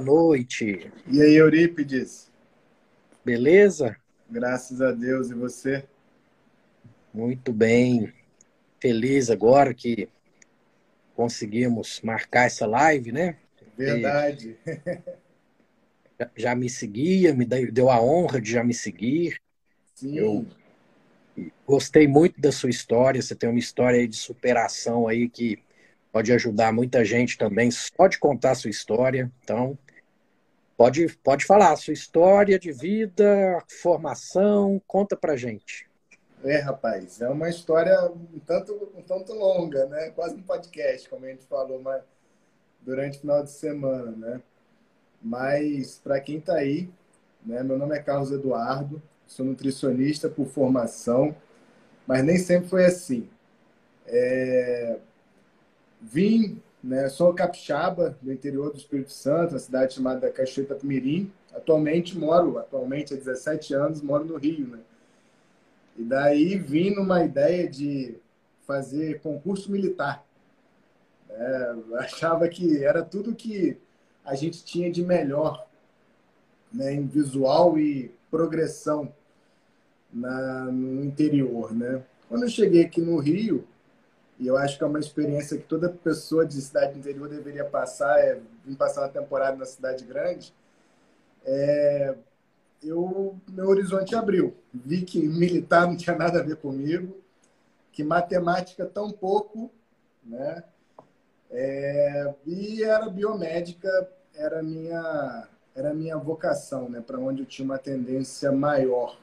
Boa noite. E aí, Eurípides? Beleza? Graças a Deus. E você? Muito bem. Feliz agora que conseguimos marcar essa live, né? Verdade. E já me seguia, me deu a honra de já me seguir. Sim. Eu gostei muito da sua história. Você tem uma história de superação aí que pode ajudar muita gente também. Só de contar a sua história. Então, pode, pode falar sua história de vida, formação, conta pra gente. É, rapaz, é uma história um tanto, um tanto longa, né? Quase um podcast, como a gente falou mas, durante o final de semana, né? Mas, para quem está aí, né? meu nome é Carlos Eduardo, sou nutricionista por formação, mas nem sempre foi assim. É... Vim, né? Sou capixaba do interior do Espírito Santo, uma cidade chamada Cachoeira Mirim. Atualmente moro, atualmente há 17 anos, moro no Rio, né? E daí vim numa ideia de fazer concurso militar. É, achava que era tudo que a gente tinha de melhor né, em visual e progressão na, no interior. Né? Quando eu cheguei aqui no Rio, e eu acho que é uma experiência que toda pessoa de cidade interior deveria passar, é vir passar uma temporada na cidade grande, é, eu, meu horizonte abriu. Vi que militar não tinha nada a ver comigo, que matemática tão pouco, né? É, e era biomédica, era minha era minha vocação, né? Para onde eu tinha uma tendência maior.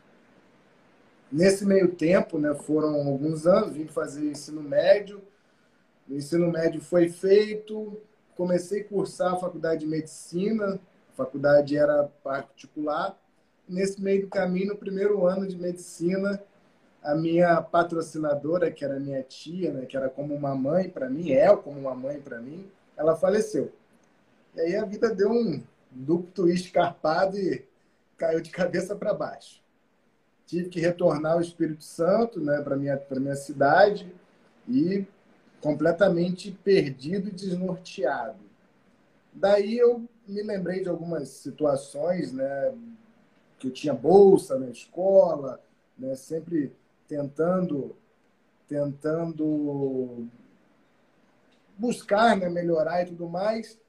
Nesse meio tempo, né? Foram alguns anos, vim fazer ensino médio. O ensino médio foi feito, comecei a cursar a faculdade de medicina. A faculdade era particular nesse meio do caminho, no primeiro ano de medicina, a minha patrocinadora, que era minha tia, né, que era como uma mãe para mim, é como uma mãe para mim, ela faleceu. E aí a vida deu um duplo twist e caiu de cabeça para baixo. Tive que retornar ao Espírito Santo, né, para minha para minha cidade e completamente perdido e desnorteado. Daí eu me lembrei de algumas situações, né, que eu tinha bolsa na escola, né? sempre tentando tentando buscar né, melhorar e tudo mais,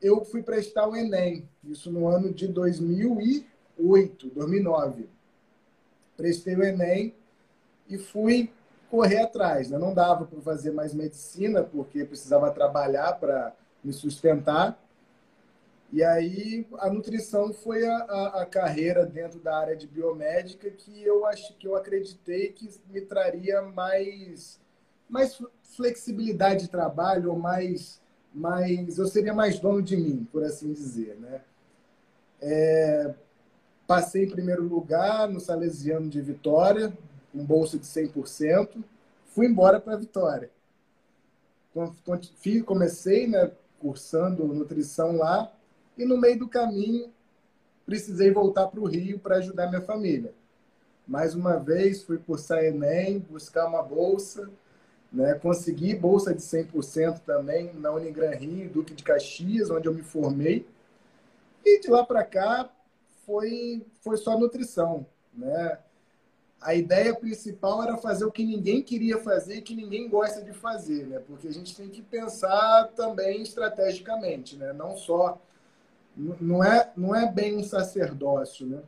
eu fui prestar o Enem, isso no ano de 2008, 2009. Prestei o Enem e fui correr atrás. Né? Não dava para fazer mais medicina, porque precisava trabalhar para me sustentar. E aí a nutrição foi a, a, a, carreira dentro da área de biomédica que eu acho que eu acreditei que me traria mais mais flexibilidade de trabalho, ou mais mais eu seria mais dono de mim, por assim dizer, né? É, passei em primeiro lugar no Salesiano de Vitória, com bolsa de 100%, fui embora para Vitória. Comecei, né, cursando nutrição lá, e no meio do caminho, precisei voltar para o Rio para ajudar minha família. Mais uma vez, fui cursar Enem, buscar uma bolsa, né? consegui bolsa de 100% também na Unigran Rio, Duque de Caxias, onde eu me formei. E de lá para cá, foi, foi só nutrição. Né? a ideia principal era fazer o que ninguém queria fazer e que ninguém gosta de fazer, né? Porque a gente tem que pensar também estrategicamente, né? Não só não é, não é bem um sacerdócio, né?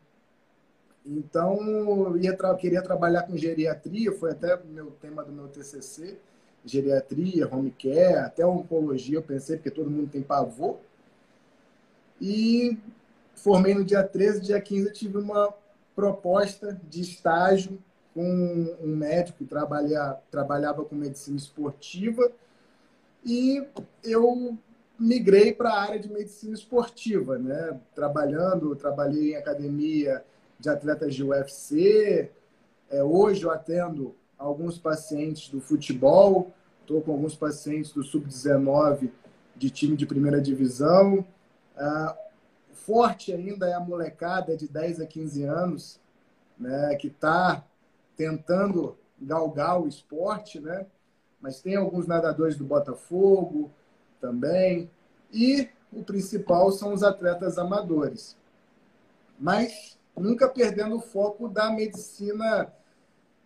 Então, ia tra queria trabalhar com geriatria, foi até meu tema do meu TCC, geriatria, home care, até oncologia, eu pensei, porque todo mundo tem pavor. E formei no dia 13, dia 15 eu tive uma proposta de estágio com um médico que trabalha, trabalhava com medicina esportiva e eu migrei para a área de medicina esportiva, né? Trabalhando, trabalhei em academia de atletas de UFC. É, hoje eu atendo alguns pacientes do futebol, estou com alguns pacientes do sub-19 de time de primeira divisão. Ah, forte ainda é a molecada de 10 a 15 anos, né, que está tentando galgar o esporte, né? Mas tem alguns nadadores do Botafogo também. E o principal são os atletas amadores. Mas nunca perdendo o foco da medicina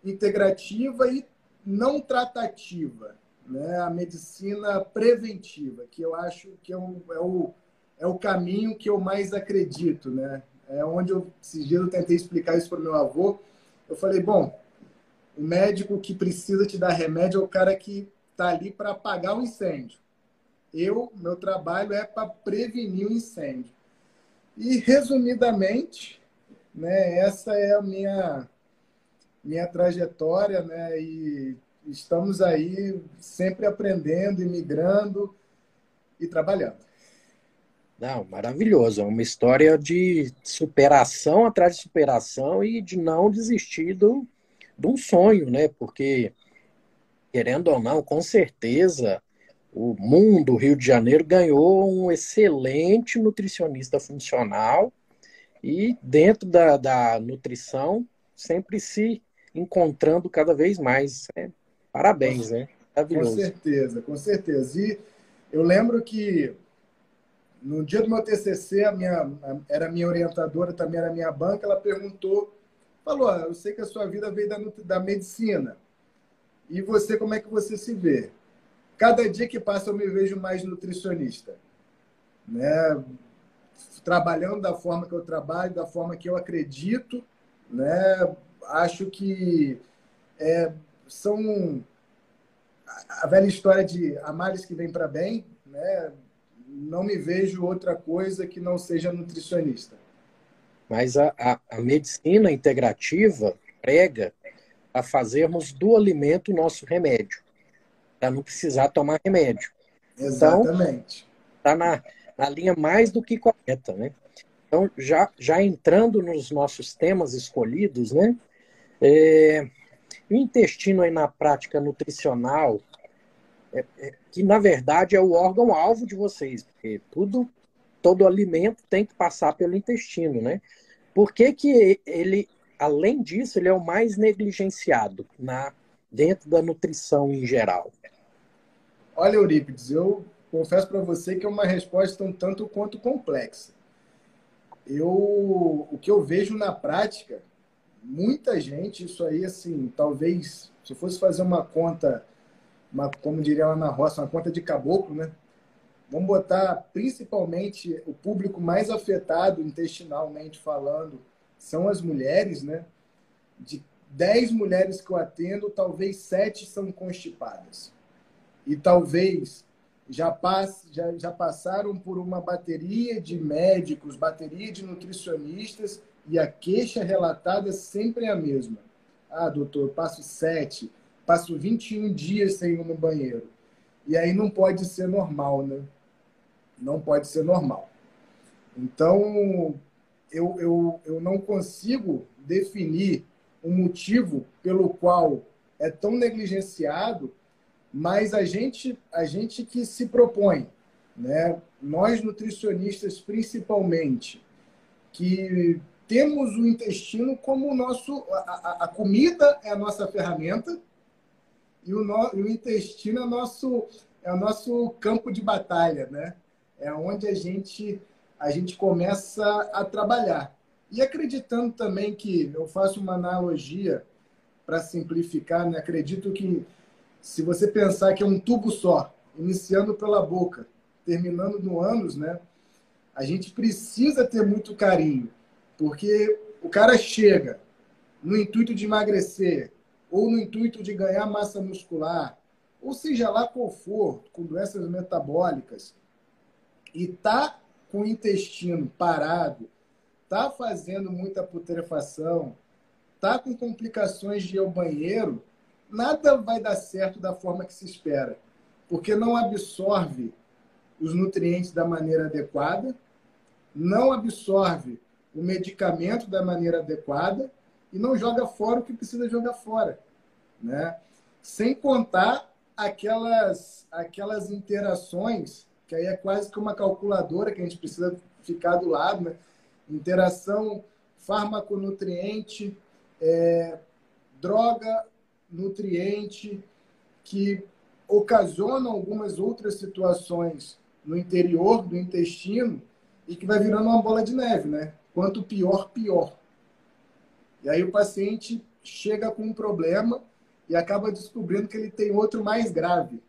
integrativa e não tratativa, né? a medicina preventiva, que eu acho que é o, é o, é o caminho que eu mais acredito. Né? É onde eu, esses dias eu tentei explicar isso para meu avô. Eu falei, bom, o médico que precisa te dar remédio é o cara que está ali para apagar o incêndio. Eu, meu trabalho é para prevenir o incêndio. E, resumidamente, né, essa é a minha, minha trajetória, né, e estamos aí sempre aprendendo, imigrando e trabalhando. Não, maravilhoso. É uma história de superação atrás de superação e de não desistir do, de um sonho, né? Porque, querendo ou não, com certeza, o mundo, Rio de Janeiro, ganhou um excelente nutricionista funcional e, dentro da, da nutrição, sempre se encontrando cada vez mais. Né? Parabéns, né? Maravilhoso. Com certeza, com certeza. E eu lembro que no dia do meu TCC, a minha, era minha orientadora, também era minha banca, ela perguntou Falou, ah, eu sei que a sua vida veio da, da medicina. E você, como é que você se vê? Cada dia que passa eu me vejo mais nutricionista. Né? Trabalhando da forma que eu trabalho, da forma que eu acredito. Né? Acho que é, são a velha história de amales que vem para bem. Né? Não me vejo outra coisa que não seja nutricionista. Mas a, a, a medicina integrativa prega a fazermos do alimento o nosso remédio, para não precisar tomar remédio. Exatamente. Então, está na, na linha mais do que correta, né? Então, já, já entrando nos nossos temas escolhidos, né? É, o intestino aí na prática nutricional, é, é, que na verdade é o órgão-alvo de vocês, porque tudo todo alimento tem que passar pelo intestino, né? Por que, que ele, além disso, ele é o mais negligenciado na, dentro da nutrição em geral? Olha, Eurípides, eu confesso para você que é uma resposta um tanto quanto complexa. Eu, o que eu vejo na prática, muita gente, isso aí, assim, talvez, se eu fosse fazer uma conta, uma, como diria lá na roça, uma conta de caboclo, né? Vamos botar principalmente o público mais afetado intestinalmente falando são as mulheres, né? De 10 mulheres que eu atendo, talvez 7 são constipadas. E talvez já, passe, já, já passaram por uma bateria de médicos, bateria de nutricionistas, e a queixa relatada sempre é a mesma. Ah, doutor, passo 7, passo 21 dias sem ir no banheiro. E aí não pode ser normal, né? Não pode ser normal. Então, eu, eu, eu não consigo definir um motivo pelo qual é tão negligenciado, mas a gente, a gente que se propõe, né? nós nutricionistas principalmente, que temos o intestino como o nosso. A, a comida é a nossa ferramenta e o, no, e o intestino é, nosso, é o nosso campo de batalha, né? é onde a gente, a gente começa a trabalhar. E acreditando também que, eu faço uma analogia para simplificar, né? acredito que se você pensar que é um tubo só, iniciando pela boca, terminando no ânus, né? A gente precisa ter muito carinho, porque o cara chega no intuito de emagrecer ou no intuito de ganhar massa muscular, ou seja lá qual for, com doenças metabólicas, e tá com o intestino parado, tá fazendo muita putrefação, tá com complicações de ir ao banheiro, nada vai dar certo da forma que se espera, porque não absorve os nutrientes da maneira adequada, não absorve o medicamento da maneira adequada e não joga fora o que precisa jogar fora, né? Sem contar aquelas aquelas interações que aí é quase que uma calculadora que a gente precisa ficar do lado, né? Interação farmaconutriente, é, droga, nutriente, que ocasionam algumas outras situações no interior do intestino e que vai virando uma bola de neve, né? Quanto pior, pior. E aí o paciente chega com um problema e acaba descobrindo que ele tem outro mais grave.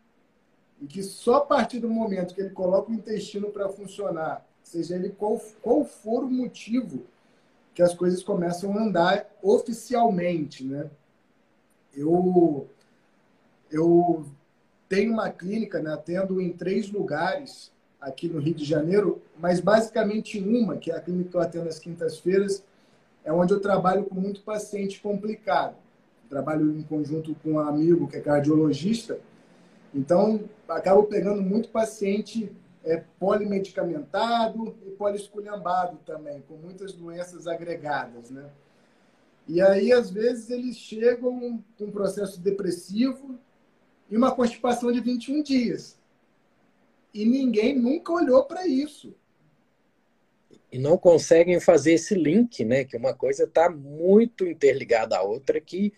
E que só a partir do momento que ele coloca o intestino para funcionar, seja ele qual, qual for o motivo que as coisas começam a andar oficialmente, né? Eu, eu tenho uma clínica, né, atendo em três lugares aqui no Rio de Janeiro, mas basicamente uma, que é a clínica que eu atendo às quintas-feiras, é onde eu trabalho com muito paciente complicado. Trabalho em conjunto com um amigo que é cardiologista, então acabo pegando muito paciente é, polimedicamentado e polisculhambado também, com muitas doenças agregadas, né? E aí, às vezes, eles chegam com um processo depressivo e uma constipação de 21 dias. E ninguém nunca olhou para isso. E não conseguem fazer esse link, né? Que uma coisa está muito interligada à outra, que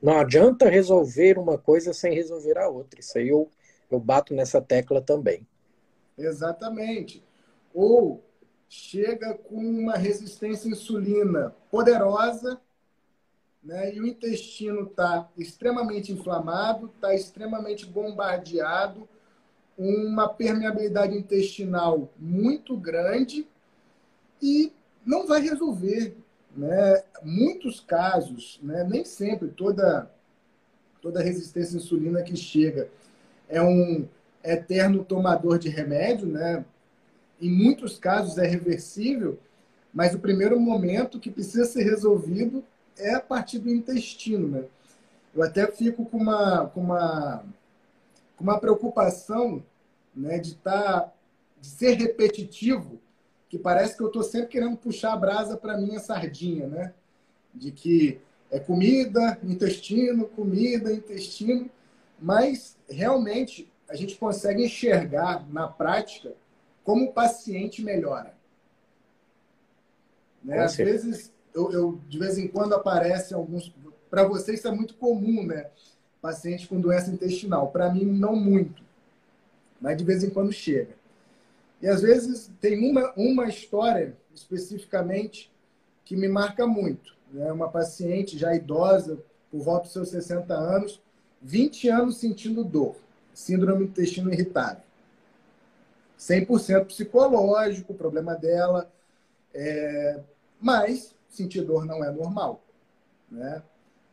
não adianta resolver uma coisa sem resolver a outra. Isso aí eu, eu bato nessa tecla também. Exatamente. Ou chega com uma resistência à insulina poderosa, né? e o intestino está extremamente inflamado, está extremamente bombardeado, uma permeabilidade intestinal muito grande e não vai resolver. Né? Muitos casos, né? nem sempre toda, toda resistência à insulina que chega é um eterno tomador de remédio, né? Em muitos casos é reversível, mas o primeiro momento que precisa ser resolvido é a partir do intestino, né? Eu até fico com uma, com uma, com uma preocupação né, de, tá, de ser repetitivo, que parece que eu estou sempre querendo puxar a brasa para minha sardinha, né? De que é comida, intestino, comida, intestino, mas realmente a gente consegue enxergar na prática como o paciente melhora. Né? Às vezes, eu, eu, de vez em quando aparecem alguns. Para vocês, isso é muito comum, né? Paciente com doença intestinal. Para mim, não muito. Mas de vez em quando chega. E às vezes tem uma, uma história especificamente que me marca muito. Né? Uma paciente já idosa, por volta dos seus 60 anos, 20 anos sentindo dor síndrome do intestino irritável. 100% psicológico, o problema dela. É... Mas sentir dor não é normal. Né?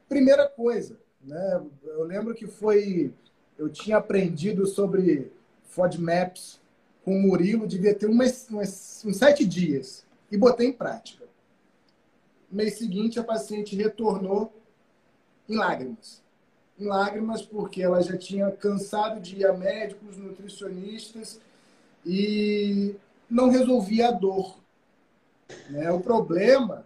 Primeira coisa, né? eu lembro que foi. Eu tinha aprendido sobre FODMAPs com o Murilo, devia ter umas, umas, uns sete dias, e botei em prática. No mês seguinte, a paciente retornou em lágrimas em lágrimas, porque ela já tinha cansado de ir a médicos, nutricionistas e não resolvia a dor. Né? O problema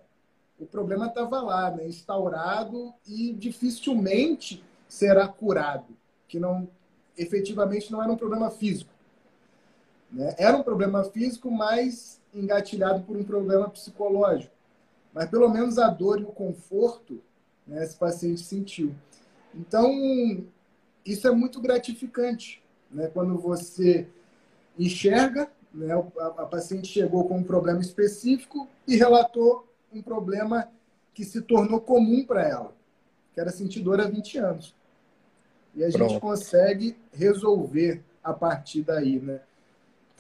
o problema estava lá, né? instaurado e dificilmente será curado, que não efetivamente não era um problema físico. Né? Era um problema físico, mas engatilhado por um problema psicológico. Mas pelo menos a dor e o conforto né, esse paciente sentiu. Então, isso é muito gratificante, né? Quando você enxerga, né? A, a paciente chegou com um problema específico e relatou um problema que se tornou comum para ela, que era sentir dor há 20 anos. E a Pronto. gente consegue resolver a partir daí, né?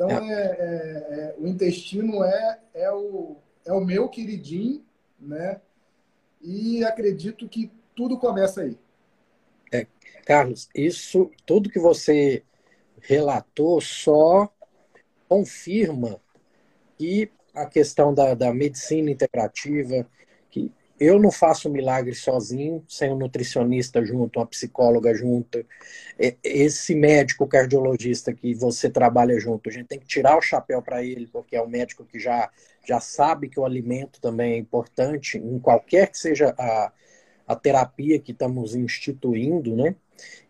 Então, é. É, é, é, o intestino é, é, o, é o meu queridinho, né? E acredito que tudo começa aí. É, Carlos, isso, tudo que você relatou só confirma que a questão da, da medicina integrativa, eu não faço milagre sozinho, sem um nutricionista junto, uma psicóloga junto, esse médico cardiologista que você trabalha junto, a gente tem que tirar o chapéu para ele, porque é um médico que já, já sabe que o alimento também é importante, em qualquer que seja a, a terapia que estamos instituindo, né?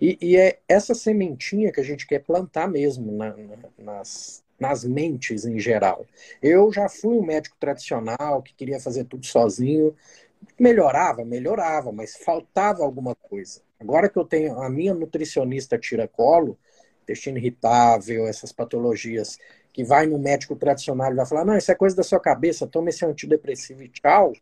E, e, é essa sementinha que a gente quer plantar mesmo na, na, nas, nas mentes em geral. Eu já fui um médico tradicional que queria fazer tudo sozinho. Melhorava, melhorava, mas faltava alguma coisa. Agora que eu tenho a minha nutricionista tira-colo, intestino irritável, essas patologias, que vai no médico tradicional e vai falar: não, isso é coisa da sua cabeça, toma esse antidepressivo e tchau.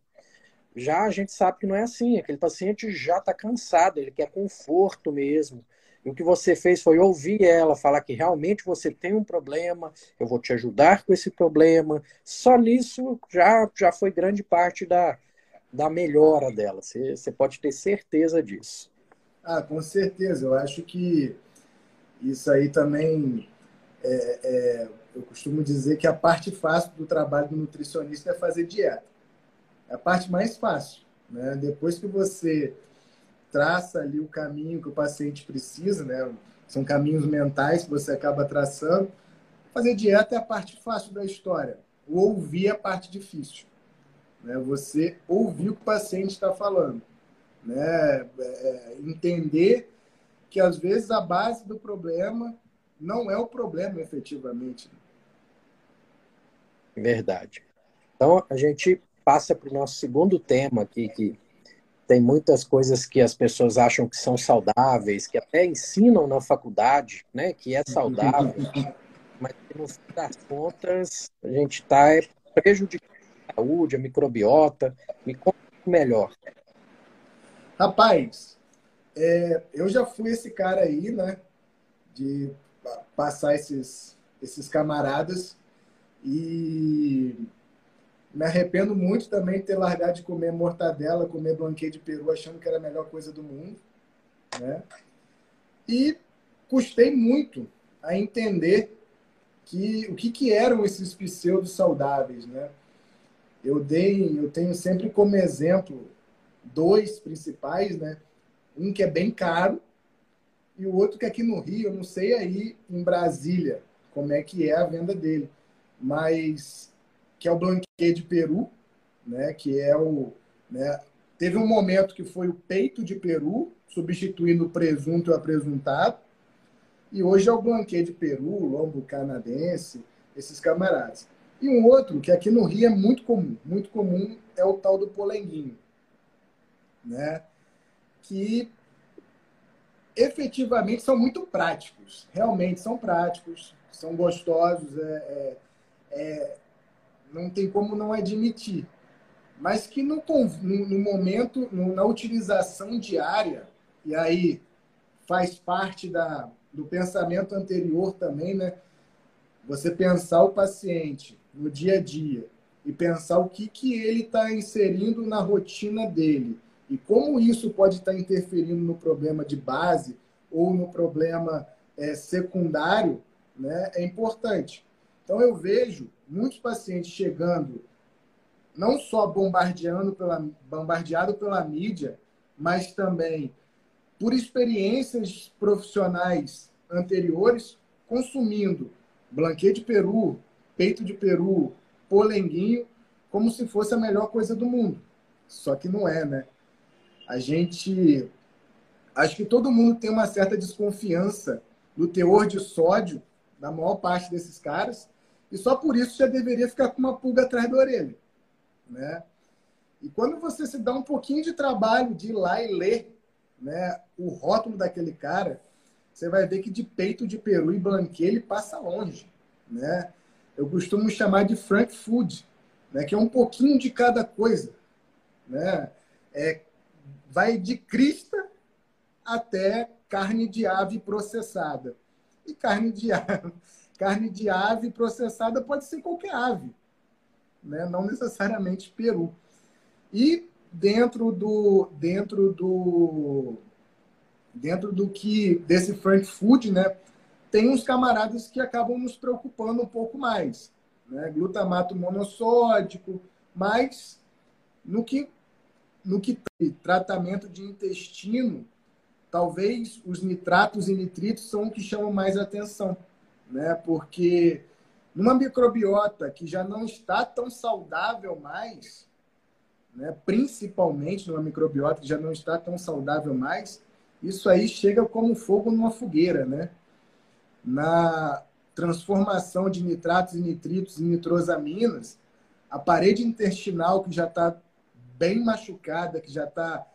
Já a gente sabe que não é assim. Aquele paciente já está cansado, ele quer conforto mesmo. E o que você fez foi ouvir ela falar que realmente você tem um problema, eu vou te ajudar com esse problema. Só nisso já, já foi grande parte da, da melhora dela. Você, pode ter certeza disso. Ah, com certeza. Eu acho que isso aí também. É, é, eu costumo dizer que a parte fácil do trabalho do nutricionista é fazer dieta. É a parte mais fácil. Né? Depois que você traça ali o caminho que o paciente precisa, né? São caminhos mentais que você acaba traçando. Fazer dieta é a parte fácil da história. O ouvir é a parte difícil. Né? Você ouvir o que o paciente está falando. Né? É, entender que às vezes a base do problema não é o problema efetivamente. Verdade. Então a gente passa para o nosso segundo tema aqui, que tem muitas coisas que as pessoas acham que são saudáveis, que até ensinam na faculdade, né, que é saudável, mas no fim das contas a gente está prejudicando a saúde, a microbiota. Me conta melhor. Rapaz, é, eu já fui esse cara aí, né, de passar esses, esses camaradas e me arrependo muito também de ter largado de comer mortadela, comer blanquê de peru, achando que era a melhor coisa do mundo. Né? E custei muito a entender que o que, que eram esses pseudos saudáveis, né? Eu dei, eu tenho sempre como exemplo dois principais, né? Um que é bem caro e o outro que aqui no Rio, eu não sei aí em Brasília como é que é a venda dele, mas que é o Blanquet de Peru, né, que é o. Né, teve um momento que foi o peito de Peru, substituindo o presunto e o apresuntado, e hoje é o Blanquet de Peru, lombo canadense, esses camaradas. E um outro, que aqui no Rio é muito comum, muito comum, é o tal do polenguinho, né? que efetivamente são muito práticos, realmente são práticos, são gostosos, é, é, é não tem como não admitir. Mas que no, no, no momento, no, na utilização diária, e aí faz parte da, do pensamento anterior também, né? Você pensar o paciente no dia a dia e pensar o que, que ele está inserindo na rotina dele e como isso pode estar tá interferindo no problema de base ou no problema é, secundário, né, é importante. Então eu vejo muitos pacientes chegando não só bombardeando pela, bombardeado pela mídia, mas também por experiências profissionais anteriores, consumindo blanquê de peru, peito de peru, polenguinho, como se fosse a melhor coisa do mundo. Só que não é, né? A gente. Acho que todo mundo tem uma certa desconfiança do teor de sódio da maior parte desses caras e só por isso já deveria ficar com uma pulga atrás da orelha. Né? E quando você se dá um pouquinho de trabalho de ir lá e ler né, o rótulo daquele cara, você vai ver que de peito de peru e blanquê ele passa longe. Né? Eu costumo chamar de frank food, né, que é um pouquinho de cada coisa. Né? É, vai de crista até carne de ave processada. E carne de ave, carne de ave processada pode ser qualquer ave, né? não necessariamente peru. E dentro do dentro do dentro do que desse frank food, né, tem uns camaradas que acabam nos preocupando um pouco mais, né? Glutamato monossódico, mas no que no que tratamento de intestino, talvez os nitratos e nitritos são o que chamam mais atenção, né? Porque numa microbiota que já não está tão saudável mais, né? principalmente numa microbiota que já não está tão saudável mais, isso aí chega como fogo numa fogueira, né? Na transformação de nitratos e nitritos em nitrosaminas, a parede intestinal que já está bem machucada, que já está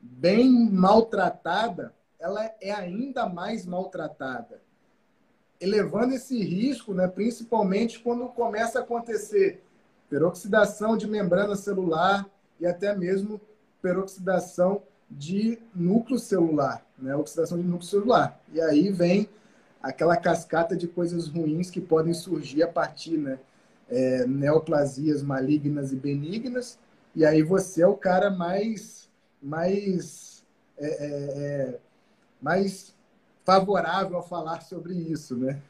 bem maltratada, ela é ainda mais maltratada, elevando esse risco, né, principalmente quando começa a acontecer peroxidação de membrana celular e até mesmo peroxidação de núcleo celular, né, oxidação de núcleo celular. E aí vem aquela cascata de coisas ruins que podem surgir a partir, né, é, neoplasias malignas e benignas, e aí você é o cara mais, mais, é, é, é, mais favorável a falar sobre isso, né?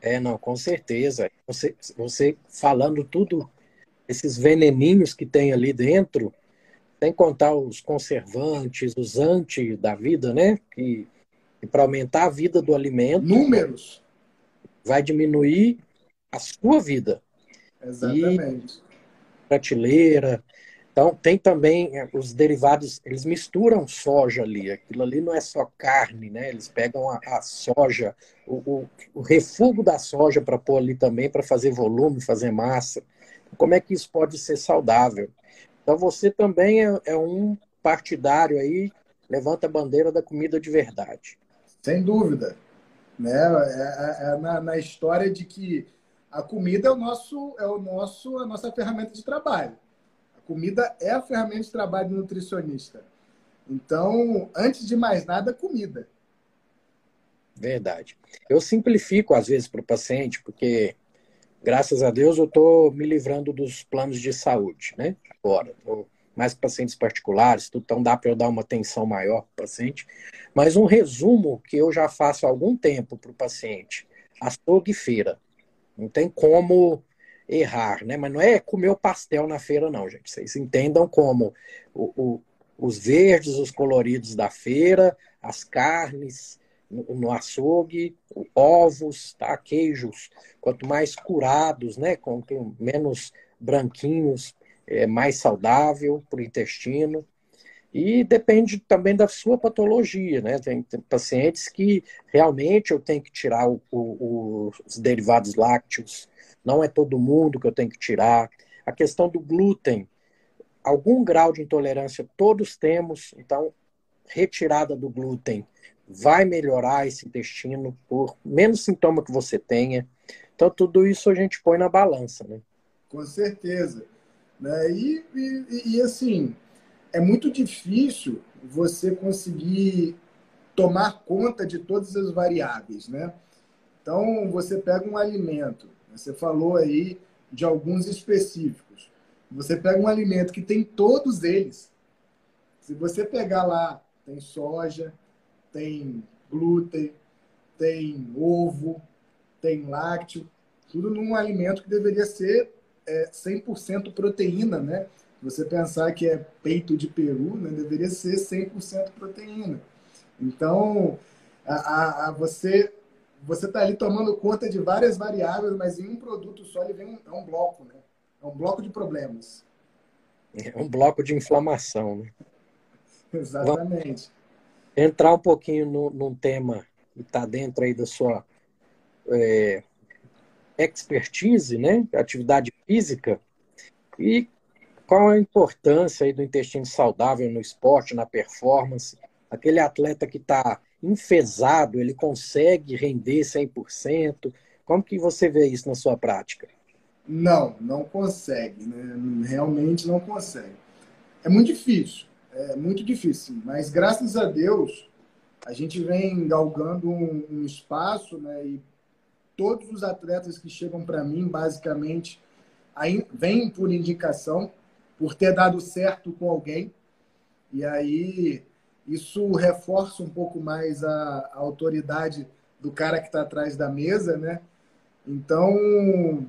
É, não, com certeza. Você, você falando tudo, esses veneninhos que tem ali dentro, sem contar os conservantes, os anti da vida, né? Que, que para aumentar a vida do alimento. Números. Vai diminuir a sua vida. Exatamente. E prateleira. Então, tem também é, os derivados, eles misturam soja ali. Aquilo ali não é só carne, né? Eles pegam a, a soja, o, o, o refugo da soja para pôr ali também, para fazer volume, fazer massa. Como é que isso pode ser saudável? Então, você também é, é um partidário aí, levanta a bandeira da comida de verdade. Sem dúvida. Né? É, é, é na, na história de que a comida é o nosso é o nosso a nossa ferramenta de trabalho. A comida é a ferramenta de trabalho do nutricionista. Então, antes de mais nada, comida. Verdade. Eu simplifico às vezes para o paciente, porque graças a Deus eu estou me livrando dos planos de saúde, né? Agora, mais pacientes particulares, então dá para eu dar uma atenção maior para o paciente. Mas um resumo que eu já faço há algum tempo para o paciente: açougue e feira. Não tem como errar, né? Mas não é comer o pastel na feira, não, gente. Vocês entendam como o, o, os verdes, os coloridos da feira, as carnes no, no açougue, ovos, tá? queijos. Quanto mais curados, né? Com menos branquinhos, é mais saudável para o intestino. E depende também da sua patologia, né? Tem, tem pacientes que realmente eu tenho que tirar o, o, os derivados lácteos, não é todo mundo que eu tenho que tirar. A questão do glúten, algum grau de intolerância todos temos, então retirada do glúten vai melhorar esse intestino por menos sintoma que você tenha. Então tudo isso a gente põe na balança, né? Com certeza. Né? E, e, e assim, é muito difícil você conseguir tomar conta de todas as variáveis, né? Então, você pega um alimento, você falou aí de alguns específicos. Você pega um alimento que tem todos eles. Se você pegar lá, tem soja, tem glúten, tem ovo, tem lácteo, tudo num alimento que deveria ser é, 100% proteína, né? você pensar que é peito de peru, né, deveria ser 100% proteína. Então, a, a, a você você está ali tomando conta de várias variáveis, mas em um produto só ele vem um, é um bloco, né? É um bloco de problemas. É um bloco de inflamação, né? Exatamente. Vamos entrar um pouquinho no, num tema que está dentro aí da sua é, expertise, né? Atividade física. E qual a importância aí do intestino saudável no esporte, na performance? Aquele atleta que está enfesado, ele consegue render 100%? Como que você vê isso na sua prática? Não, não consegue, né? realmente não consegue. É muito difícil, é muito difícil, mas graças a Deus a gente vem galgando um, espaço, né? E todos os atletas que chegam para mim, basicamente, aí, vêm por indicação, por ter dado certo com alguém. E aí isso reforça um pouco mais a, a autoridade do cara que está atrás da mesa, né? Então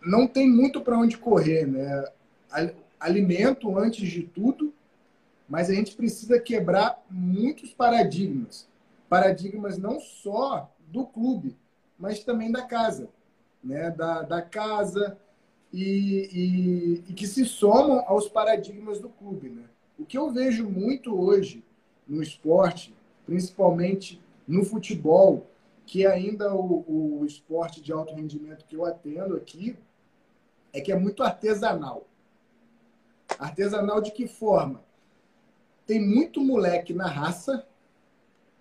não tem muito para onde correr, né? alimento antes de tudo, mas a gente precisa quebrar muitos paradigmas. Paradigmas não só do clube, mas também da casa. Né? Da, da casa e, e, e que se somam aos paradigmas do clube. Né? O que eu vejo muito hoje no esporte, principalmente no futebol, que ainda o, o esporte de alto rendimento que eu atendo aqui, é que é muito artesanal. Artesanal de que forma? Tem muito moleque na raça,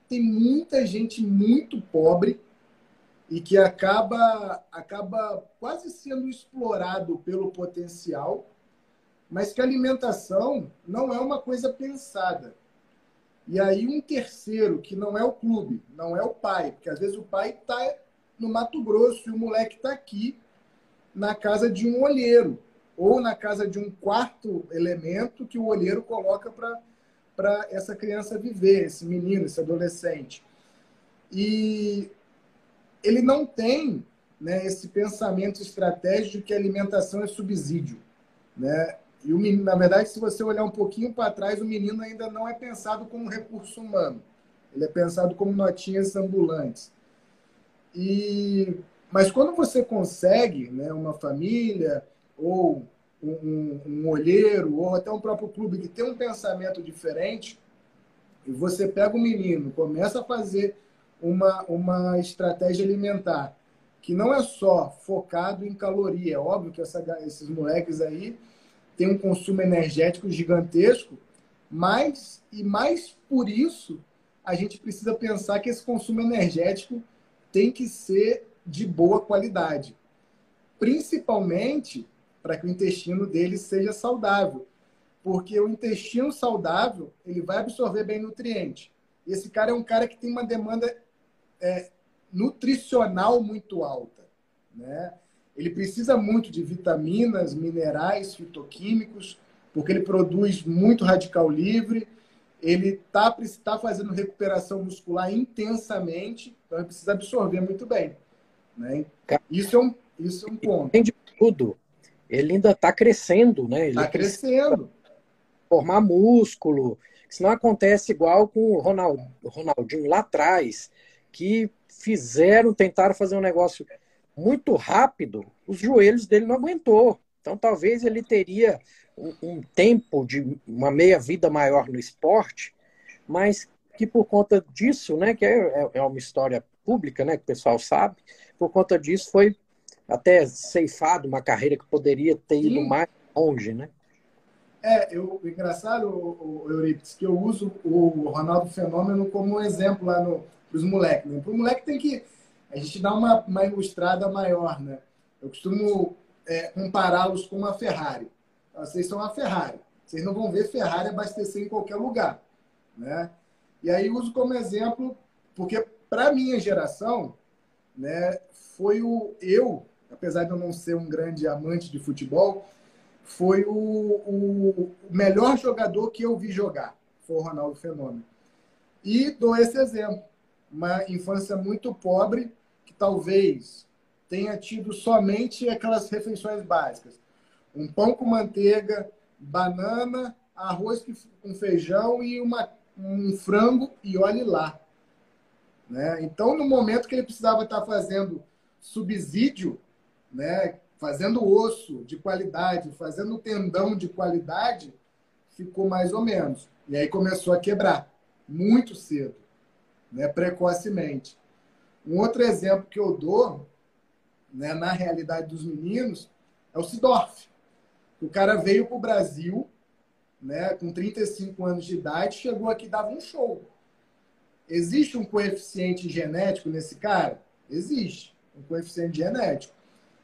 tem muita gente muito pobre e que acaba acaba quase sendo explorado pelo potencial, mas que alimentação não é uma coisa pensada. E aí um terceiro, que não é o clube, não é o pai, porque às vezes o pai está no Mato Grosso e o moleque está aqui na casa de um olheiro ou na casa de um quarto elemento que o olheiro coloca para essa criança viver, esse menino, esse adolescente. E ele não tem né, esse pensamento estratégico de que alimentação é subsídio. Né? E o menino, na verdade, se você olhar um pouquinho para trás, o menino ainda não é pensado como recurso humano. Ele é pensado como notinhas ambulantes. E mas quando você consegue, né, uma família ou um, um, olheiro ou até um próprio clube que tem um pensamento diferente, e você pega o menino, começa a fazer uma, uma estratégia alimentar que não é só focado em caloria. É óbvio que essa, esses moleques aí têm um consumo energético gigantesco, mas, e mais por isso, a gente precisa pensar que esse consumo energético tem que ser de boa qualidade. Principalmente para que o intestino dele seja saudável. Porque o intestino saudável, ele vai absorver bem nutriente. Esse cara é um cara que tem uma demanda é, nutricional muito alta. Né? Ele precisa muito de vitaminas, minerais, fitoquímicos, porque ele produz muito radical livre, ele está tá fazendo recuperação muscular intensamente, então ele precisa absorver muito bem. Né? Isso, é um, isso é um ponto. Tem de tudo. Ele ainda está crescendo, né? Está crescendo. Formar músculo. Isso não acontece igual com o Ronald, Ronaldinho lá atrás, que fizeram, tentaram fazer um negócio muito rápido, os joelhos dele não aguentou. Então talvez ele teria um, um tempo de uma meia vida maior no esporte, mas que por conta disso, né, que é, é, é uma história pública, né, que o pessoal sabe, por conta disso foi até ceifado uma carreira que poderia ter ido Sim. mais longe, né? É, eu, engraçado, o, o Euripides, que eu uso o Ronaldo Fenômeno como um exemplo lá para os moleques. Né? Para o moleque tem que a gente dá uma, uma ilustrada maior, né? Eu costumo é, compará-los com uma Ferrari. Vocês são uma Ferrari. Vocês não vão ver Ferrari abastecer em qualquer lugar, né? E aí uso como exemplo, porque para minha geração, né, foi o eu, apesar de eu não ser um grande amante de futebol, foi o, o, melhor jogador que eu vi jogar, foi o Ronaldo Fenômeno. E dou esse exemplo, uma infância muito pobre, que talvez tenha tido somente aquelas refeições básicas: um pão com manteiga, banana, arroz com feijão e uma, um frango e olhe lá. Né? Então, no momento que ele precisava estar fazendo subsídio, né, fazendo osso de qualidade, fazendo tendão de qualidade, ficou mais ou menos. E aí começou a quebrar, muito cedo, né, precocemente. Um outro exemplo que eu dou, né, na realidade dos meninos, é o Sidorf. O cara veio para o Brasil, né, com 35 anos de idade, chegou aqui e dava um show. Existe um coeficiente genético nesse cara? Existe, um coeficiente genético.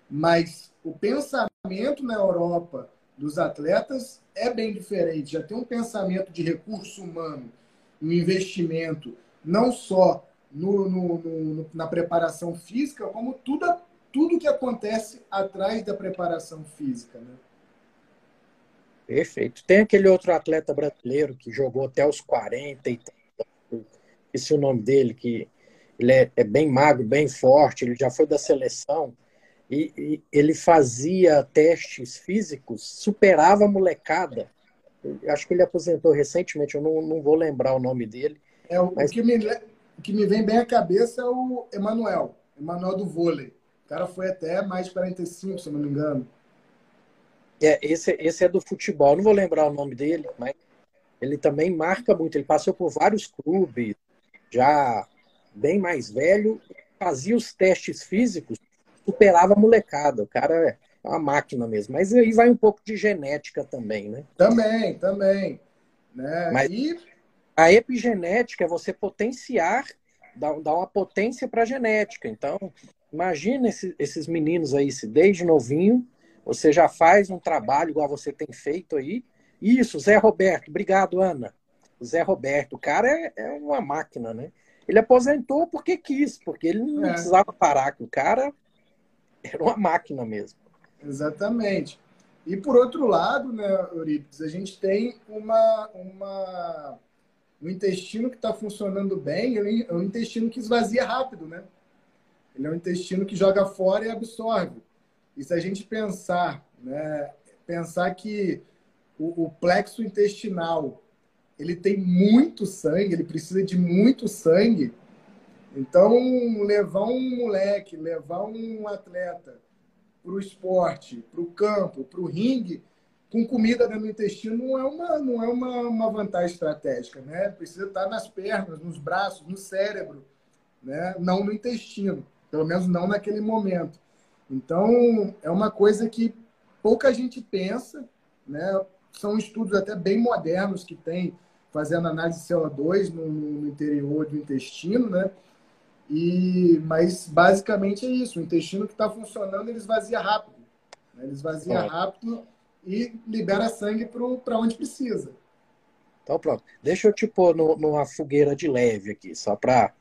Mas o pensamento na Europa dos atletas é bem diferente. Já tem um pensamento de recurso humano, um investimento, não só no, no, no, na preparação física, como tudo, tudo que acontece atrás da preparação física. Né? Perfeito. Tem aquele outro atleta brasileiro que jogou até os 40 e esse é o nome dele, que ele é, é, bem magro, bem forte, ele já foi da seleção. E, e ele fazia testes físicos, superava a molecada. acho que ele aposentou recentemente, eu não, não vou lembrar o nome dele. É, o, mas... que me, o que me vem bem à cabeça é o Emanuel, Emanuel do vôlei. O cara foi até mais de 45, se não me engano. É, esse, esse é do futebol, não vou lembrar o nome dele, mas ele também marca muito. Ele passou por vários clubes, já bem mais velho, fazia os testes físicos, superava a molecada. O cara é uma máquina mesmo. Mas aí vai um pouco de genética também, né? Também, também. Né? Mas e... a epigenética é você potenciar, dar, uma potência para a genética. Então, imagina esse, esses meninos aí, se desde novinho você já faz um trabalho igual você tem feito aí. Isso, Zé Roberto. Obrigado, Ana. Zé Roberto, o cara é, é uma máquina, né? Ele aposentou porque quis, porque ele não é. precisava parar, que o cara era uma máquina mesmo. Exatamente. E por outro lado, né, Euripides, a gente tem uma, uma, um intestino que está funcionando bem, é um intestino que esvazia rápido, né? Ele é um intestino que joga fora e absorve. E se a gente pensar, né, pensar que o, o plexo intestinal ele tem muito sangue, ele precisa de muito sangue. Então, levar um moleque, levar um atleta para o esporte, para o campo, para o ringue, com comida dentro do intestino não é uma não é uma, uma vantagem estratégica, né? Precisa estar nas pernas, nos braços, no cérebro, né? Não no intestino, pelo menos não naquele momento. Então, é uma coisa que pouca gente pensa, né? São estudos até bem modernos que tem fazendo análise de CO2 no, no interior do intestino, né? E, mas basicamente é isso. O intestino que está funcionando, ele esvazia rápido. Né? Ele esvazia é. rápido e libera sangue para onde precisa. Então pronto. Deixa eu te pôr no, numa fogueira de leve aqui, só para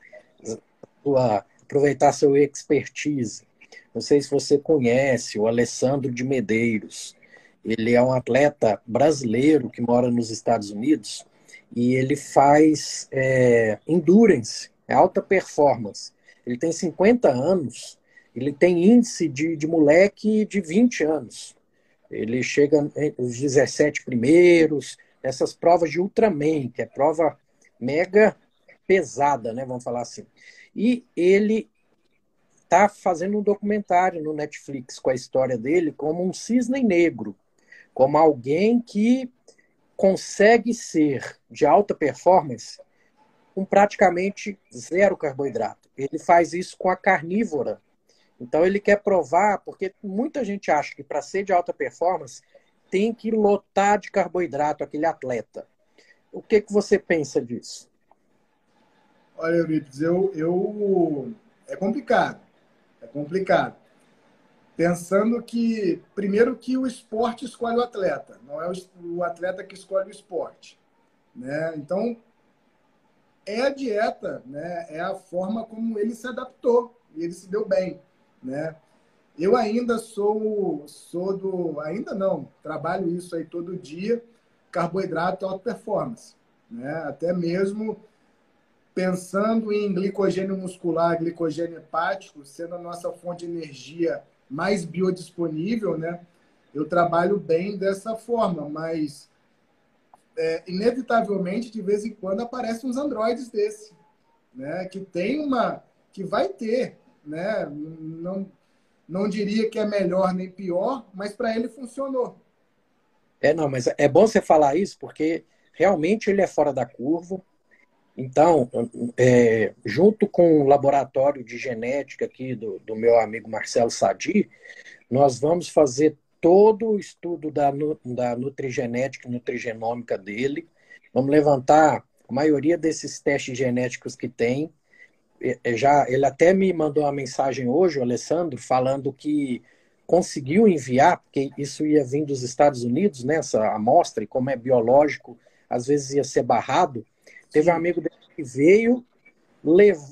aproveitar seu expertise. Não sei se você conhece o Alessandro de Medeiros. Ele é um atleta brasileiro que mora nos Estados Unidos e ele faz é, endurance, é alta performance. Ele tem 50 anos, ele tem índice de, de moleque de 20 anos. Ele chega os 17 primeiros, essas provas de Ultraman, que é prova mega pesada, né, vamos falar assim. E ele está fazendo um documentário no Netflix com a história dele como um cisne negro, como alguém que consegue ser de alta performance com praticamente zero carboidrato. Ele faz isso com a carnívora. Então ele quer provar, porque muita gente acha que para ser de alta performance tem que lotar de carboidrato aquele atleta. O que, que você pensa disso? Olha, Euripides, eu, eu... é complicado. É complicado. Pensando que, primeiro, que o esporte escolhe o atleta, não é o atleta que escolhe o esporte. Né? Então, é a dieta, né? é a forma como ele se adaptou e ele se deu bem. Né? Eu ainda sou, sou do. Ainda não, trabalho isso aí todo dia, carboidrato alta performance. Né? Até mesmo pensando em glicogênio muscular, glicogênio hepático, sendo a nossa fonte de energia mais biodisponível, né? Eu trabalho bem dessa forma, mas é, inevitavelmente de vez em quando aparecem uns androides desse, né? Que tem uma, que vai ter, né? Não, não diria que é melhor nem pior, mas para ele funcionou. É não, mas é bom você falar isso porque realmente ele é fora da curva. Então, é, junto com o laboratório de genética aqui do, do meu amigo Marcelo Sadi, nós vamos fazer todo o estudo da, da nutrigenética e nutrigenômica dele. Vamos levantar a maioria desses testes genéticos que tem. Já, ele até me mandou uma mensagem hoje, o Alessandro, falando que conseguiu enviar, porque isso ia vir dos Estados Unidos, né, essa amostra, e como é biológico, às vezes ia ser barrado. Teve um amigo dele que veio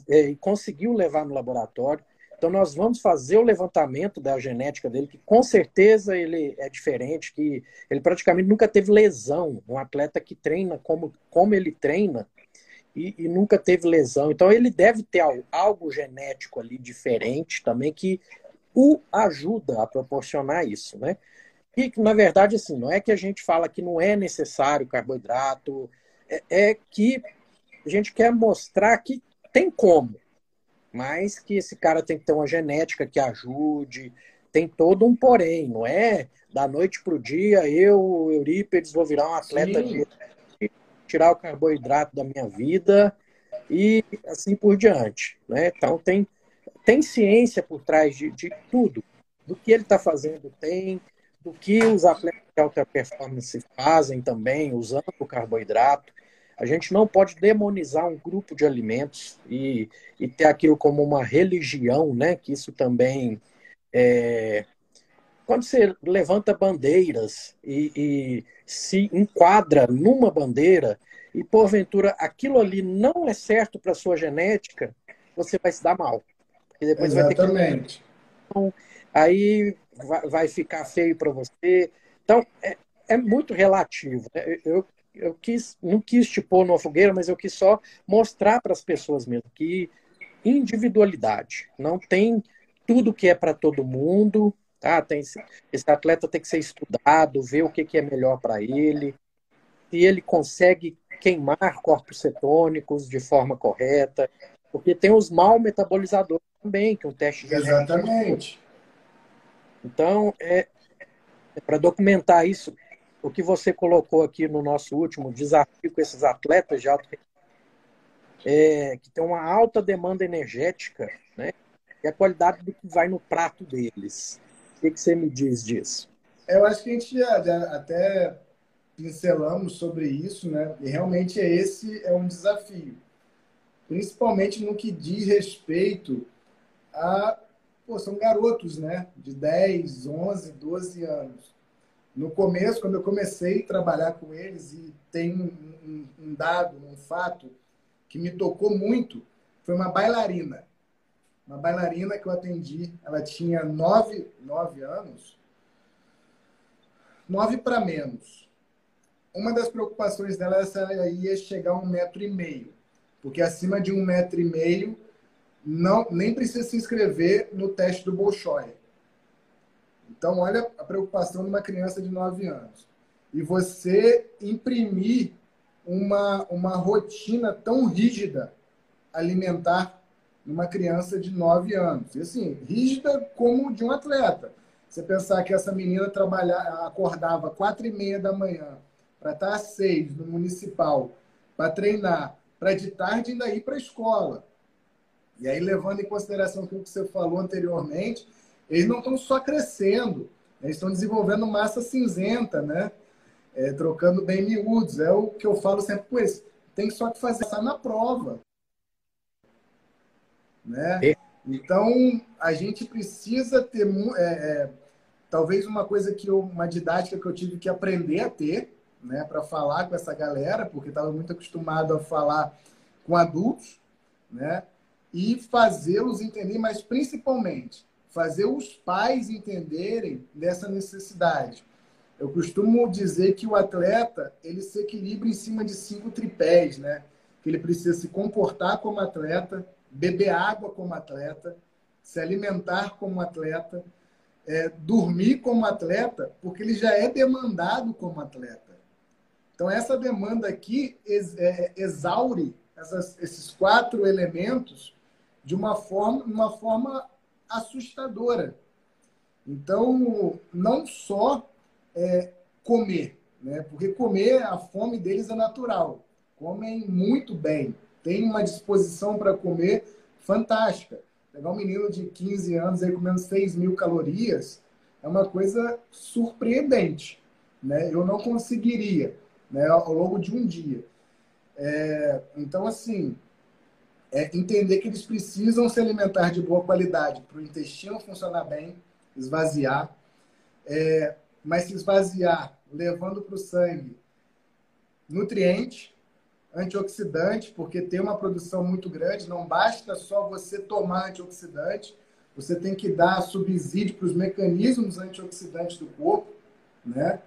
é, e conseguiu levar no laboratório. Então, nós vamos fazer o levantamento da genética dele, que com certeza ele é diferente, que ele praticamente nunca teve lesão. Um atleta que treina como, como ele treina e, e nunca teve lesão. Então, ele deve ter algo, algo genético ali diferente também, que o ajuda a proporcionar isso, né? E, na verdade, assim, não é que a gente fala que não é necessário carboidrato, é, é que a gente quer mostrar que tem como, mas que esse cara tem que ter uma genética que ajude, tem todo um porém, não é da noite para o dia, eu, Eurípedes, vou virar um atleta de tirar o carboidrato da minha vida e assim por diante. Né? Então tem, tem ciência por trás de, de tudo. Do que ele está fazendo tem, do que os atletas de alta performance fazem também, usando o carboidrato. A gente não pode demonizar um grupo de alimentos e, e ter aquilo como uma religião, né? Que isso também é... Quando você levanta bandeiras e, e se enquadra numa bandeira e porventura aquilo ali não é certo para sua genética, você vai se dar mal. E depois Exatamente. vai ter que... aí vai ficar feio para você. Então, é, é muito relativo. Né? Eu, eu quis, não quis te pôr numa fogueira, mas eu quis só mostrar para as pessoas mesmo que individualidade não tem tudo que é para todo mundo, tá? Tem esse atleta tem que ser estudado, ver o que, que é melhor para ele, se ele consegue queimar corpos cetônicos de forma correta, porque tem os mal metabolizadores também, que é um teste genético. Exatamente. Então, é, é para documentar isso, o que você colocou aqui no nosso último desafio com esses atletas de alto é, que tem uma alta demanda energética, né? E a qualidade do que vai no prato deles. O que, que você me diz disso? Eu acho que a gente já, até pincelamos sobre isso, né? E realmente é esse é um desafio, principalmente no que diz respeito a pô, são garotos, né? De 10, 11, 12 anos. No começo, quando eu comecei a trabalhar com eles, e tem um, um, um dado, um fato que me tocou muito, foi uma bailarina. Uma bailarina que eu atendi, ela tinha 9, 9 anos, 9 para menos. Uma das preocupações dela era se ela ia chegar a um metro e meio, porque acima de um metro e meio não, nem precisa se inscrever no teste do Bolshoi. Então, olha a preocupação de uma criança de 9 anos. E você imprimir uma, uma rotina tão rígida alimentar numa criança de 9 anos. E assim, rígida como de um atleta. Você pensar que essa menina trabalhava, acordava quatro e meia da manhã para estar às seis no municipal, para treinar, para de tarde ainda ir para a escola. E aí, levando em consideração aquilo que você falou anteriormente, eles não estão só crescendo, eles estão desenvolvendo massa cinzenta, né? É, trocando bem miúdos. É o que eu falo sempre com eles. Tem só que fazer isso na prova. Né? Então, a gente precisa ter... É, é, talvez uma coisa que eu, uma didática que eu tive que aprender a ter, né, para falar com essa galera, porque estava muito acostumado a falar com adultos, né? e fazê-los entender, mas principalmente fazer os pais entenderem dessa necessidade. Eu costumo dizer que o atleta ele se equilibra em cima de cinco tripés, né? Que ele precisa se comportar como atleta, beber água como atleta, se alimentar como atleta, é, dormir como atleta, porque ele já é demandado como atleta. Então essa demanda aqui ex, é, exaure essas, esses quatro elementos de uma forma, uma forma assustadora. Então, não só é, comer, né? porque comer, a fome deles é natural. Comem muito bem, tem uma disposição para comer fantástica. Pegar um menino de 15 anos aí comendo 6 mil calorias é uma coisa surpreendente. Né? Eu não conseguiria né, ao longo de um dia. É, então, assim, é entender que eles precisam se alimentar de boa qualidade para o intestino funcionar bem, esvaziar, é, mas se esvaziar levando para o sangue nutriente, antioxidante, porque tem uma produção muito grande, não basta só você tomar antioxidante, você tem que dar subsídio para os mecanismos antioxidantes do corpo, né?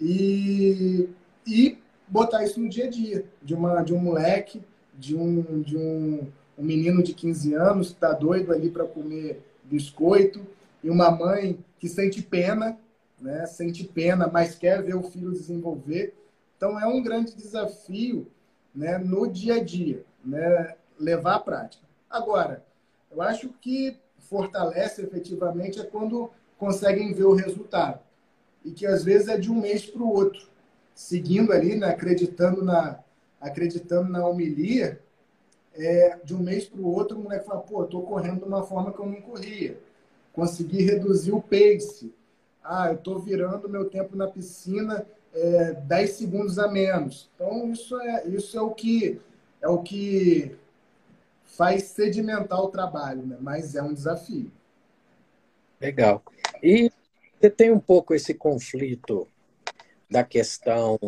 E, e botar isso no dia a dia de, uma, de um moleque de um, de um, um menino de 15 anos que está doido ali para comer biscoito, e uma mãe que sente pena, né? Sente pena, mas quer ver o filho desenvolver. Então é um grande desafio, né, no dia a dia, né, levar à prática. Agora, eu acho que fortalece efetivamente é quando conseguem ver o resultado. E que às vezes é de um mês para o outro. Seguindo ali, né, acreditando, na, acreditando na homilia, é, de um mês para o outro, o moleque fala, pô, estou correndo de uma forma que eu não corria. Consegui reduzir o pace. Ah, eu estou virando meu tempo na piscina é, 10 segundos a menos. Então, isso é, isso é o que é o que faz sedimentar o trabalho, né? mas é um desafio. Legal. E você tem um pouco esse conflito da questão.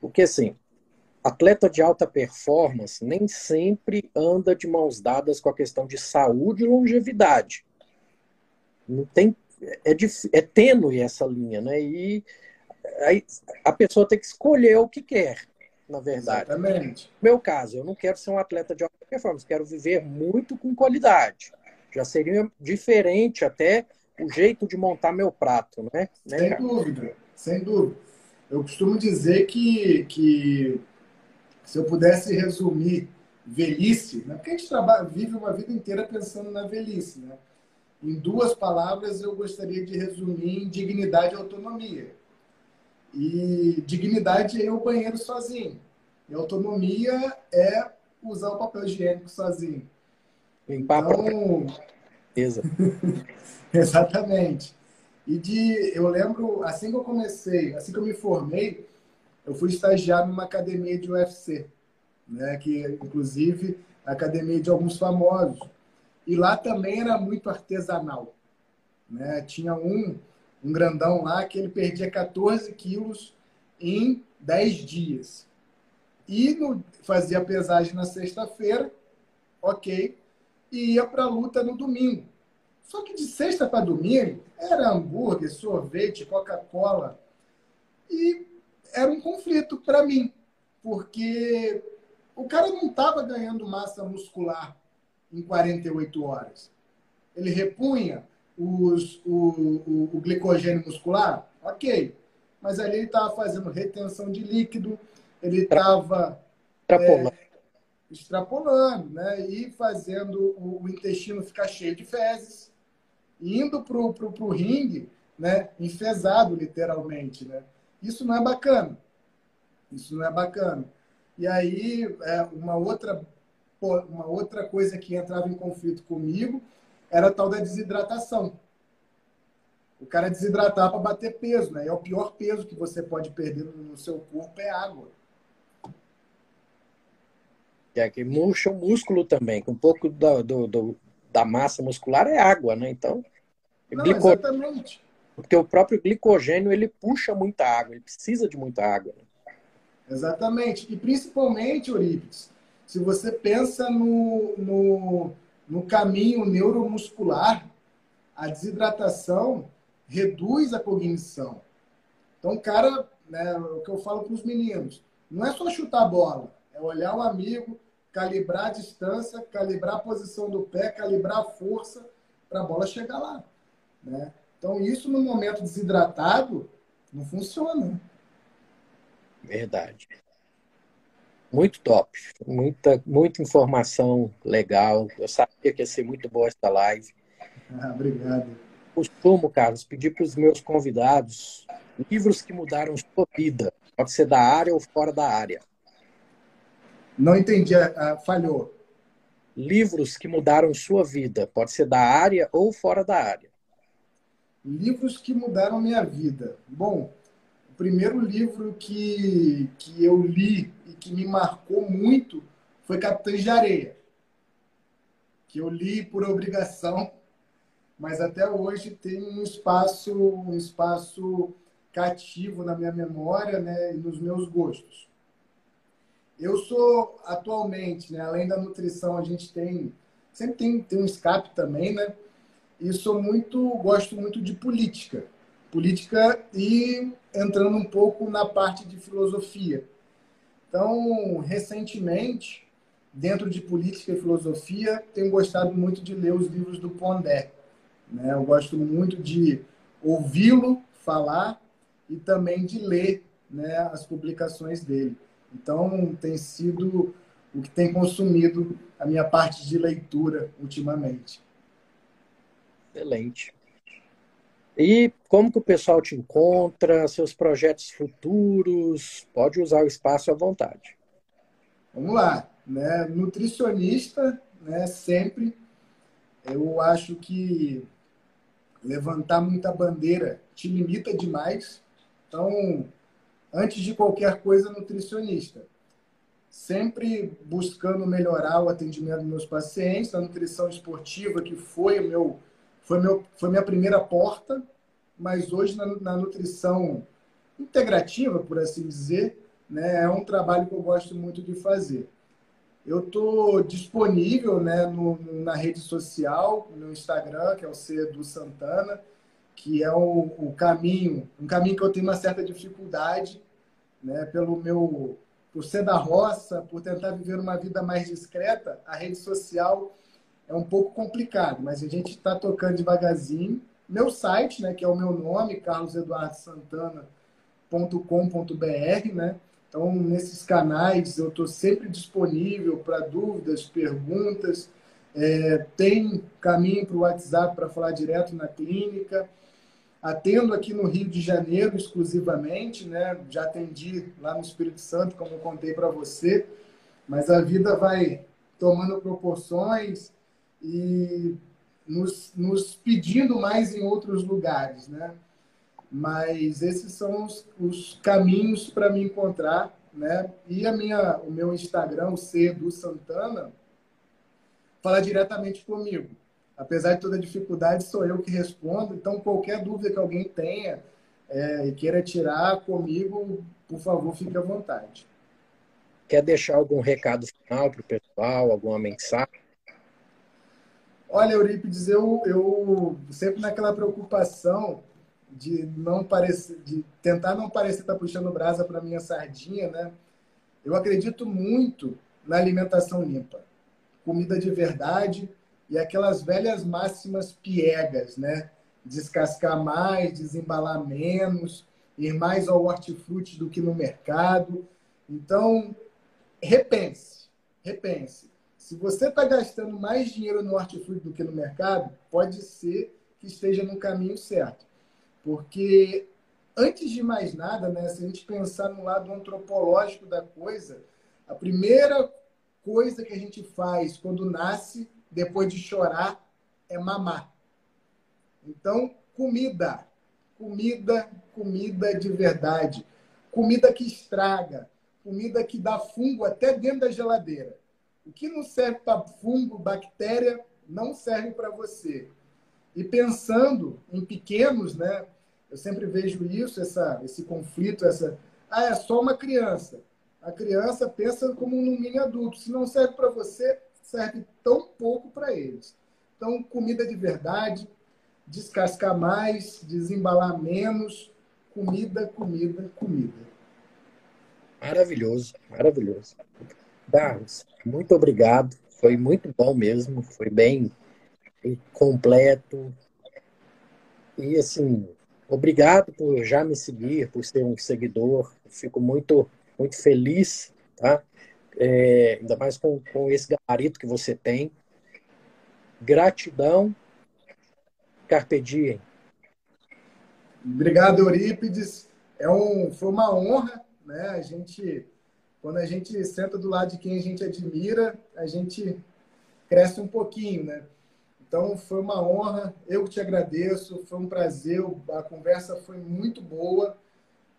Porque, assim, atleta de alta performance nem sempre anda de mãos dadas com a questão de saúde e longevidade. Não tem. É, é tênue essa linha, né? E aí a pessoa tem que escolher o que quer na verdade. Exatamente. No meu caso, eu não quero ser um atleta de alta performance, quero viver muito com qualidade. Já seria diferente até o jeito de montar meu prato, né? né sem dúvida, sem dúvida. Eu costumo dizer que, que se eu pudesse resumir velhice, né? porque a gente trabalha, vive uma vida inteira pensando na velhice, né? Em duas palavras, eu gostaria de resumir em dignidade e autonomia. E dignidade é ir ao banheiro sozinho. E autonomia é usar o papel higiênico sozinho. Limpar então... Exatamente. E de, eu lembro, assim que eu comecei, assim que eu me formei, eu fui estagiar numa academia de UFC, né? que inclusive a academia de alguns famosos. E lá também era muito artesanal. Né? Tinha um um grandão lá que ele perdia 14 quilos em 10 dias. E no, fazia pesagem na sexta-feira, ok, e ia para a luta no domingo. Só que de sexta para domingo era hambúrguer, sorvete, Coca-Cola. E era um conflito para mim, porque o cara não estava ganhando massa muscular em 48 horas. Ele repunha os, o, o, o glicogênio muscular, ok. Mas ali ele estava fazendo retenção de líquido, ele estava extrapolando. É, extrapolando, né? E fazendo o, o, intestino ficar cheio de fezes, indo para o ringue, né? Enfesado, literalmente, né? Isso não é bacana. Isso não é bacana. E aí, é, uma outra uma outra coisa que entrava em conflito comigo era a tal da desidratação. O cara desidratar para bater peso, né? É o pior peso que você pode perder no seu corpo é água. É que murcha o músculo também, com um pouco do, do, do, da massa muscular é água, né? Então, Não, exatamente. Porque o próprio glicogênio ele puxa muita água, ele precisa de muita água. Né? Exatamente. E principalmente, Eurípides, se você pensa no, no no caminho neuromuscular, a desidratação reduz a cognição. Então, cara, né, o que eu falo para os meninos, não é só chutar a bola, é olhar o amigo, calibrar a distância, calibrar a posição do pé, calibrar a força para a bola chegar lá. Né? Então, isso no momento desidratado não funciona. Verdade. Muito top, muita, muita informação legal. Eu sabia que ia ser muito boa essa live. Ah, obrigado. Costumo, Carlos, pedir para os meus convidados livros que mudaram sua vida. Pode ser da área ou fora da área. Não entendi, uh, falhou. Livros que mudaram sua vida. Pode ser da área ou fora da área. Livros que mudaram minha vida. Bom, o primeiro livro que, que eu li que me marcou muito foi Capitães de Areia, que eu li por obrigação, mas até hoje tem um espaço, um espaço cativo na minha memória né, e nos meus gostos. Eu sou atualmente, né, além da nutrição, a gente tem sempre tem, tem um escape também, né? E sou muito, gosto muito de política. Política e entrando um pouco na parte de filosofia. Então, recentemente, dentro de política e filosofia, tenho gostado muito de ler os livros do Pondé. Né? Eu gosto muito de ouvi-lo falar e também de ler né, as publicações dele. Então, tem sido o que tem consumido a minha parte de leitura ultimamente. Excelente. E como que o pessoal te encontra, seus projetos futuros? Pode usar o espaço à vontade. Vamos lá. Né? Nutricionista, né, sempre. Eu acho que levantar muita bandeira te limita demais. Então, antes de qualquer coisa, nutricionista. Sempre buscando melhorar o atendimento dos meus pacientes, a nutrição esportiva, que foi o meu foi, meu, foi minha primeira porta, mas hoje na, na nutrição integrativa, por assim dizer, né, é um trabalho que eu gosto muito de fazer. Eu estou disponível né, no, na rede social, no Instagram, que é o C do Santana, que é o, o, caminho, um caminho que eu tenho uma certa dificuldade, né, pelo meu, por ser da roça, por tentar viver uma vida mais discreta, a rede social é um pouco complicado, mas a gente está tocando devagarzinho. Meu site, né, que é o meu nome, carloseduardosantana.com.br, né? Então, nesses canais eu estou sempre disponível para dúvidas, perguntas. É, tem caminho para o WhatsApp para falar direto na clínica. Atendo aqui no Rio de Janeiro exclusivamente, né? Já atendi lá no Espírito Santo, como eu contei para você, mas a vida vai tomando proporções e nos, nos pedindo mais em outros lugares, né? Mas esses são os, os caminhos para me encontrar, né? E a minha, o meu Instagram, o C do Santana, fala diretamente comigo. Apesar de toda dificuldade, sou eu que respondo. Então, qualquer dúvida que alguém tenha é, e queira tirar comigo, por favor, fique à vontade. Quer deixar algum recado final para o pessoal, alguma mensagem? Olha, Eurípides, eu, eu sempre naquela preocupação de não parecer, de tentar não parecer estar puxando brasa para minha sardinha, né? Eu acredito muito na alimentação limpa, comida de verdade e aquelas velhas máximas piegas, né? Descascar mais, desembalar menos, ir mais ao hortifruti do que no mercado. Então, repense, repense. Se você está gastando mais dinheiro no hortifruti do que no mercado, pode ser que esteja no caminho certo. Porque, antes de mais nada, né, se a gente pensar no lado antropológico da coisa, a primeira coisa que a gente faz quando nasce, depois de chorar, é mamar. Então, comida. Comida, comida de verdade. Comida que estraga. Comida que dá fungo até dentro da geladeira. O que não serve para fungo, bactéria, não serve para você. E pensando em pequenos, né? Eu sempre vejo isso, essa, esse conflito, essa. Ah, é só uma criança. A criança pensa como um mini adulto. Se não serve para você, serve tão pouco para eles. Então, comida de verdade, descascar mais, desembalar menos, comida, comida, comida. Maravilhoso, maravilhoso. Carlos, muito obrigado. Foi muito bom mesmo. Foi bem completo. E assim, obrigado por já me seguir, por ser um seguidor. Fico muito, muito feliz, tá? É, ainda mais com, com esse gabarito que você tem. Gratidão. Carpe diem. Obrigado, Eurípides. É um, foi uma honra, né? A gente quando a gente senta do lado de quem a gente admira, a gente cresce um pouquinho, né? Então foi uma honra, eu te agradeço, foi um prazer, a conversa foi muito boa.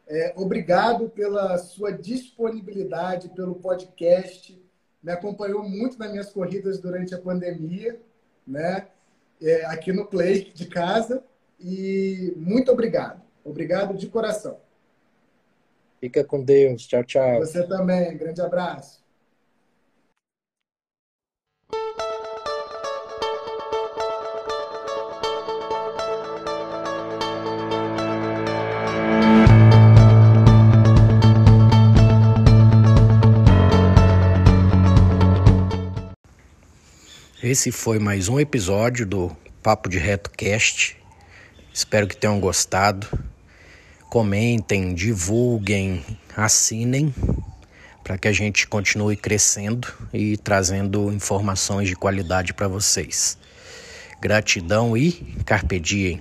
É, obrigado pela sua disponibilidade, pelo podcast. Me acompanhou muito nas minhas corridas durante a pandemia, né? É, aqui no Play de casa. E muito obrigado. Obrigado de coração. Fica com Deus. Tchau, tchau. Você também. Grande abraço. Esse foi mais um episódio do Papo de Reto Cast. Espero que tenham gostado. Comentem, divulguem, assinem para que a gente continue crescendo e trazendo informações de qualidade para vocês. Gratidão e carpe diem.